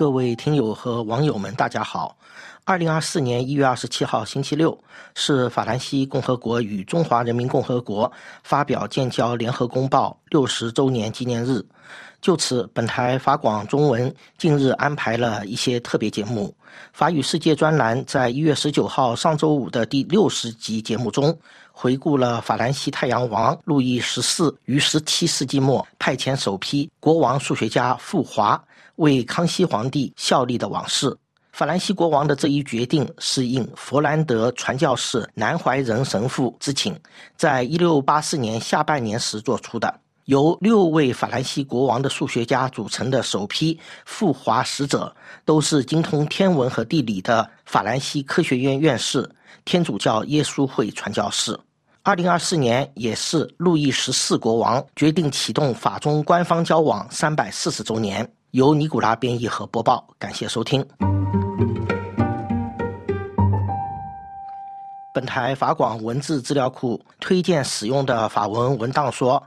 各位听友和网友们，大家好。二零二四年一月二十七号星期六是法兰西共和国与中华人民共和国发表建交联合公报六十周年纪念日。就此，本台法广中文近日安排了一些特别节目。法语世界专栏在一月十九号上周五的第六十集节目中，回顾了法兰西太阳王路易十四于十七世纪末派遣首批国王数学家赴华为康熙皇帝效力的往事。法兰西国王的这一决定是应佛兰德传教士南怀仁神父之请，在一六八四年下半年时做出的。由六位法兰西国王的数学家组成的首批赴华使者，都是精通天文和地理的法兰西科学院院士、天主教耶稣会传教士。二零二四年也是路易十四国王决定启动法中官方交往三百四十周年。由尼古拉编译和播报，感谢收听。本台法广文字资料库推荐使用的法文文档说。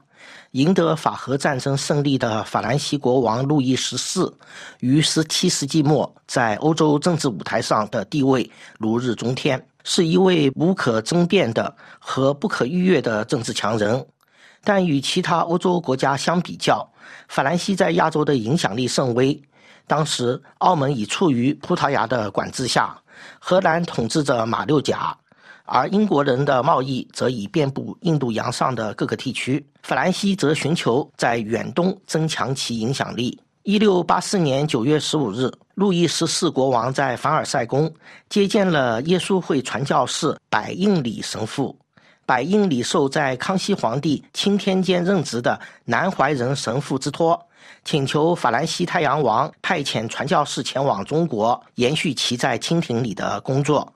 赢得法荷战争胜利的法兰西国王路易十四，于十七世纪末在欧洲政治舞台上的地位如日中天，是一位无可争辩的和不可逾越的政治强人。但与其他欧洲国家相比较，法兰西在亚洲的影响力甚微。当时，澳门已处于葡萄牙的管制下，荷兰统治着马六甲。而英国人的贸易则已遍布印度洋上的各个地区，法兰西则寻求在远东增强其影响力。一六八四年九月十五日，路易十四国王在凡尔赛宫接见了耶稣会传教士百应里神父。百应里受在康熙皇帝钦天监任职的南怀仁神父之托，请求法兰西太阳王派遣传教士前往中国，延续其在清廷里的工作。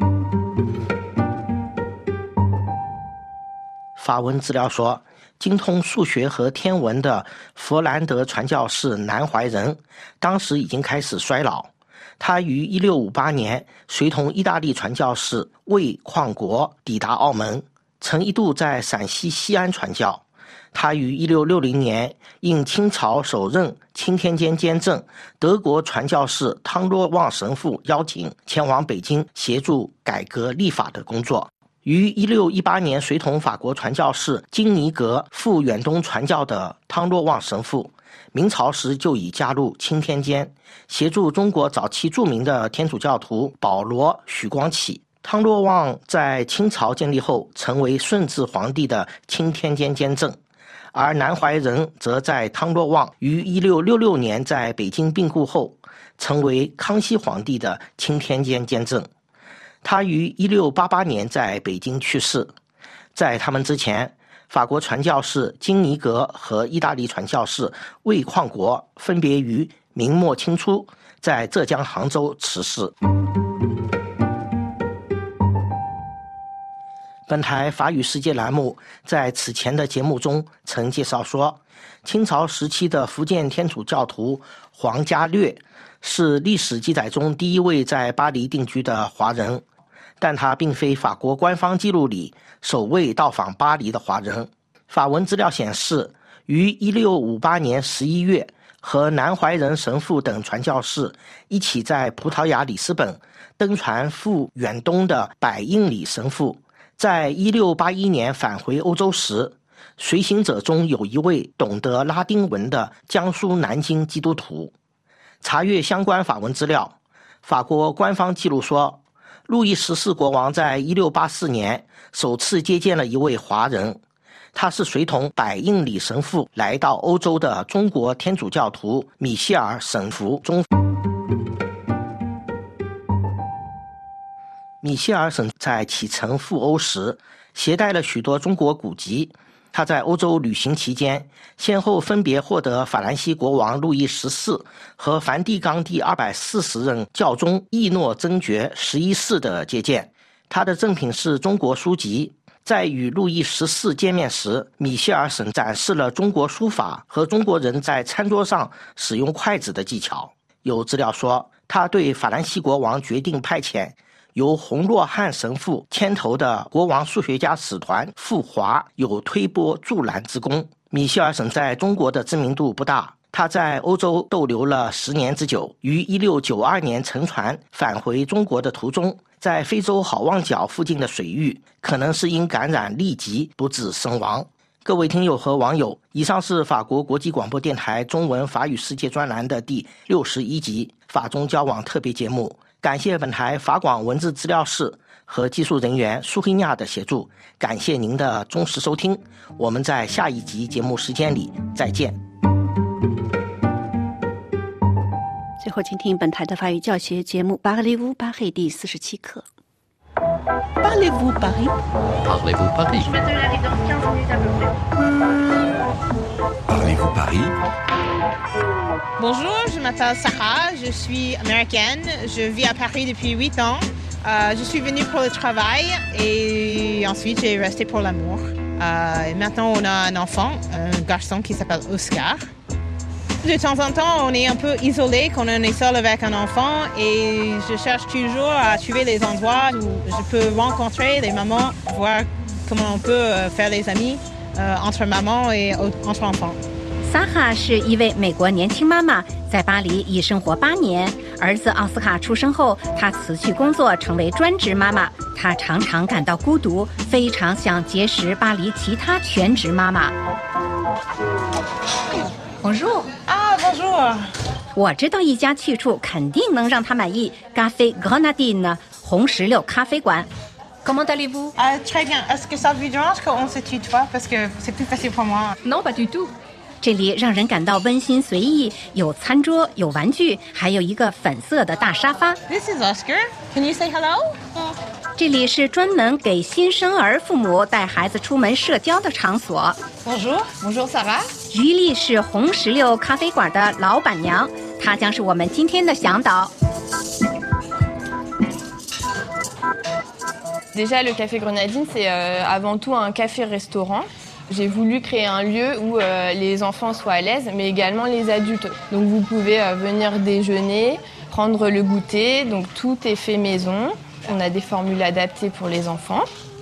法文资料说，精通数学和天文的佛兰德传教士南怀仁，当时已经开始衰老。他于1658年随同意大利传教士魏旷国抵达澳门，曾一度在陕西西安传教。他于1660年应清朝首任钦天监监正德国传教士汤若望神父邀请，前往北京协助改革立法的工作。于一六一八年，随同法国传教士金尼格赴远东传教的汤若望神父，明朝时就已加入钦天监，协助中国早期著名的天主教徒保罗许光启。汤若望在清朝建立后，成为顺治皇帝的钦天监监正，而南怀仁则在汤若望于一六六六年在北京病故后，成为康熙皇帝的钦天监监正。他于一六八八年在北京去世，在他们之前，法国传教士金尼格和意大利传教士魏旷国分别于明末清初在浙江杭州辞世。本台法语世界栏目在此前的节目中曾介绍说，清朝时期的福建天主教徒黄家略是历史记载中第一位在巴黎定居的华人。但他并非法国官方记录里首位到访巴黎的华人。法文资料显示，于1658年11月，和南怀仁神父等传教士一起在葡萄牙里斯本登船赴远东的百应里神父，在1681年返回欧洲时，随行者中有一位懂得拉丁文的江苏南京基督徒。查阅相关法文资料，法国官方记录说。路易十四国王在一六八四年首次接见了一位华人，他是随同百应里神父来到欧洲的中国天主教徒米歇尔沈福中。米歇尔省在启程赴欧时，携带了许多中国古籍。他在欧洲旅行期间，先后分别获得法兰西国王路易十四和梵蒂冈第二百四十任教宗易诺真爵十一世的接见。他的赠品是中国书籍。在与路易十四见面时，米歇尔省展示了中国书法和中国人在餐桌上使用筷子的技巧。有资料说，他对法兰西国王决定派遣。由洪若汉神父牵头的国王数学家使团赴华有推波助澜之功。米歇尔省在中国的知名度不大，他在欧洲逗留了十年之久，于一六九二年乘船返回中国的途中，在非洲好望角附近的水域，可能是因感染痢疾不治身亡。各位听友和网友，以上是法国国际广播电台中文法语世界专栏的第六十一集法中交往特别节目。感谢本台法广文字资料室和技术人员苏黑亚的协助，感谢您的忠实收听。我们在下一集节目时间里再见。最后，请听本台的法语教学节目《巴黎五巴黎》第四十七课。Parlez-vous Paris? Parlez-vous Paris? Je vais te l'arriver dans 15 minutes à peu près. Parlez-vous Paris? Bonjour, je m'appelle Sarah, je suis américaine, je vis à Paris depuis 8 ans. Euh, je suis venue pour le travail et ensuite j'ai resté pour l'amour. Euh, et maintenant on a un enfant, un garçon qui s'appelle Oscar De temps en temps, on est un peu isolé quand on est seul avec un enfant et je cherche toujours à trouver les endroits où je peux rencontrer les mamans, voir comment on peut faire des amis euh, entre mamans et entre enfants. Sarah 是一位美国年轻妈妈，在巴黎已生活八年。儿子奥斯卡出生后，她辞去工作，成为专职妈妈。她常常感到孤独，非常想结识巴黎其他全职妈妈。 Bonjour 啊，Bonjour！我知道一家去处肯定能让他满意，Café Grenadine 红石榴咖啡馆。Comment allez-vous？ah,，très bien。Est-ce que ça vous dérange qu'on se tutoie parce que c'est plus facile pour moi。Non pas du tout。这里让人感到温馨随意，有餐桌，有玩具，还有一个粉色的大沙发。This is Oscar. Can you say hello? 这里是专门给新生儿父母带孩子出门社交的场所。Bonjour, bonjour Sarah. 于丽是红石榴咖啡馆的老板娘，她将是我们今天的向导。Déjà, le Café Grenadine, c'est avant tout un café-restaurant. J'ai voulu créer un lieu où euh, les enfants soient à l'aise, mais également les adultes. Donc vous pouvez euh, venir déjeuner, prendre le goûter, donc tout est fait maison.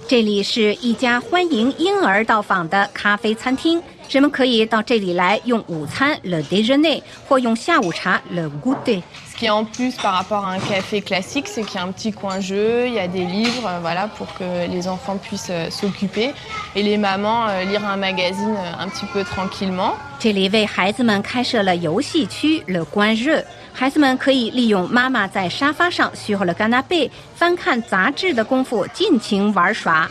这里是一家欢迎婴儿到访的咖啡餐厅，人们可以到这里来用午餐 le déjeuner 或用下午茶 le goûter。Ce qui est en plus par rapport à un café classique, c'est qu'il y a un petit coin jeu, il y a des livres, voilà, pour que les enfants puissent s'occuper et les mamans lire un magazine un petit peu tranquillement. 这里为孩子们开设了游戏区 le coin jeu，孩子们可以利用妈妈在沙发上 sur le canapé 翻看杂志的功夫尽情玩耍。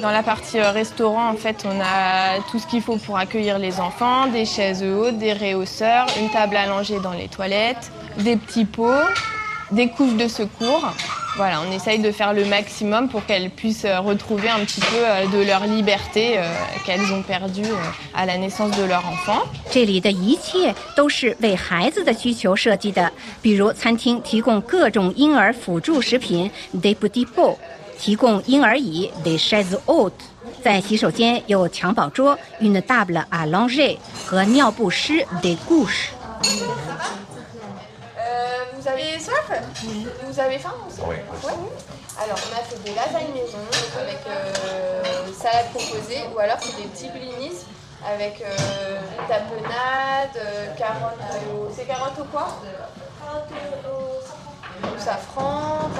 Dans la partie restaurant, en fait, on a tout ce qu'il faut pour accueillir les enfants, des chaises hautes, des rehausseurs, une table à langer dans les toilettes, des petits pots, des couches de secours. Voilà, on essaye de faire le maximum pour qu'elles puissent retrouver un petit peu de leur liberté qu'elles ont perdue à la naissance de leur enfant. 这里的一切都是为孩子的需求设计的，比如餐厅提供各种婴儿辅助食品 des petits pots。 提供婴儿椅 des chaises hautes，在洗手间有襁褓桌 une table à langer 和尿不湿 des couches。 Vous avez soif Vous avez faim aussi Oui. Ouais. Alors on a fait des lasagnes maison avec euh, salade composée ou alors c'est des petits blinis avec euh, tapenade, carottes, au... c'est carottes au quoi Carottes au euh.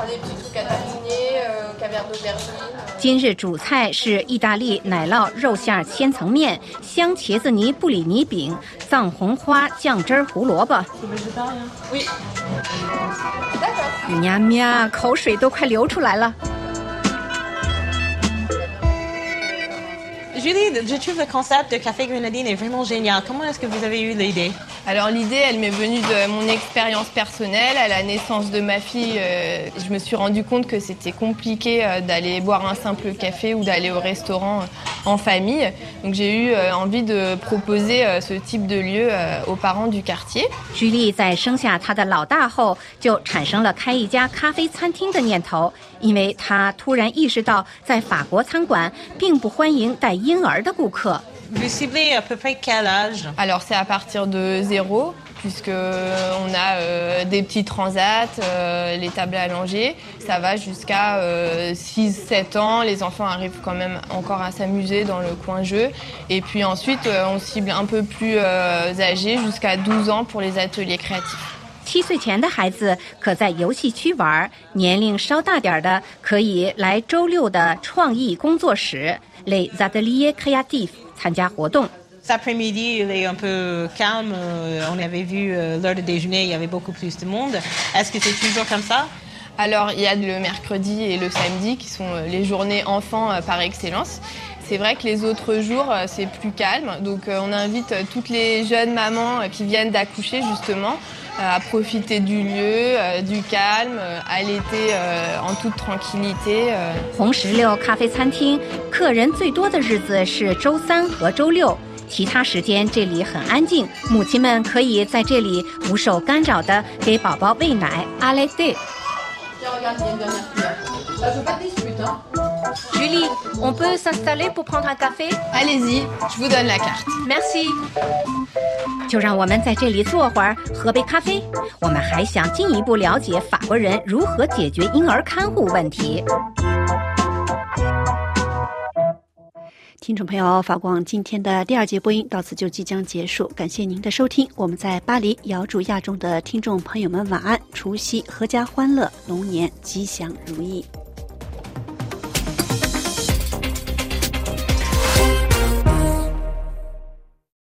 今日主菜是意大利奶酪肉馅千层面、香茄子泥布里尼饼、藏红花酱汁胡萝卜。喵喵，口水都快流出来了。Julie, je trouve le concept de Café Grenadine est vraiment génial. Comment est-ce que vous avez eu l'idée Alors l'idée, elle m'est venue de mon expérience personnelle. À la naissance de ma fille, euh, je me suis rendu compte que c'était compliqué euh, d'aller boire un simple café ou d'aller au restaurant euh, en famille. Donc j'ai eu envie de proposer ce type de lieu aux parents du quartier. Julie 在生下她的老大后，就产生了开一家咖啡餐厅的念头，因为她突然意识到，在法国餐馆并不欢迎带 婴儿的顾客。 Vous ciblez à peu près quel âge Alors c'est à partir de zéro, puisque on a euh, des petits transats, euh, les tables allongées. Ça va jusqu'à 6-7 ans. Les enfants arrivent quand même encore à s'amuser dans le coin jeu. Et puis ensuite, on cible un peu plus âgés, jusqu'à 12 ans pour les ateliers créatifs. 七岁前的孩子可在游戏区玩，年龄稍大点的可以来周六的创意工作室 les ateliers créatifs, cet après-midi, il est un peu calme. Euh, on avait vu euh, l'heure de déjeuner, il y avait beaucoup plus de monde. Est-ce que c'est toujours comme ça? Alors, il y a le mercredi et le samedi qui sont euh, les journées enfants par excellence. C'est vrai que les autres jours, c'est plus calme. Donc, on invite toutes les jeunes mamans qui viennent d'accoucher, justement, à profiter du lieu, du calme, à l'été en toute tranquillité. 红石榴咖啡餐厅客人最多的日子是周三和周六，其他时间这里很安静，母亲们可以在这里不受干扰的给宝宝喂奶。阿雷对。Julie, on peut s'installer pour prendre un café? Allez-y, je vous donne la carte. Merci. 就让我们在这里坐会儿，喝杯咖啡。我们还想进一步了解法国人如何解决婴儿看护问题。听众朋友，法广今天的第二节播音到此就即将结束，感谢您的收听。我们在巴黎，遥祝亚中的听众朋友们晚安，除夕阖家欢乐，龙年吉祥如意。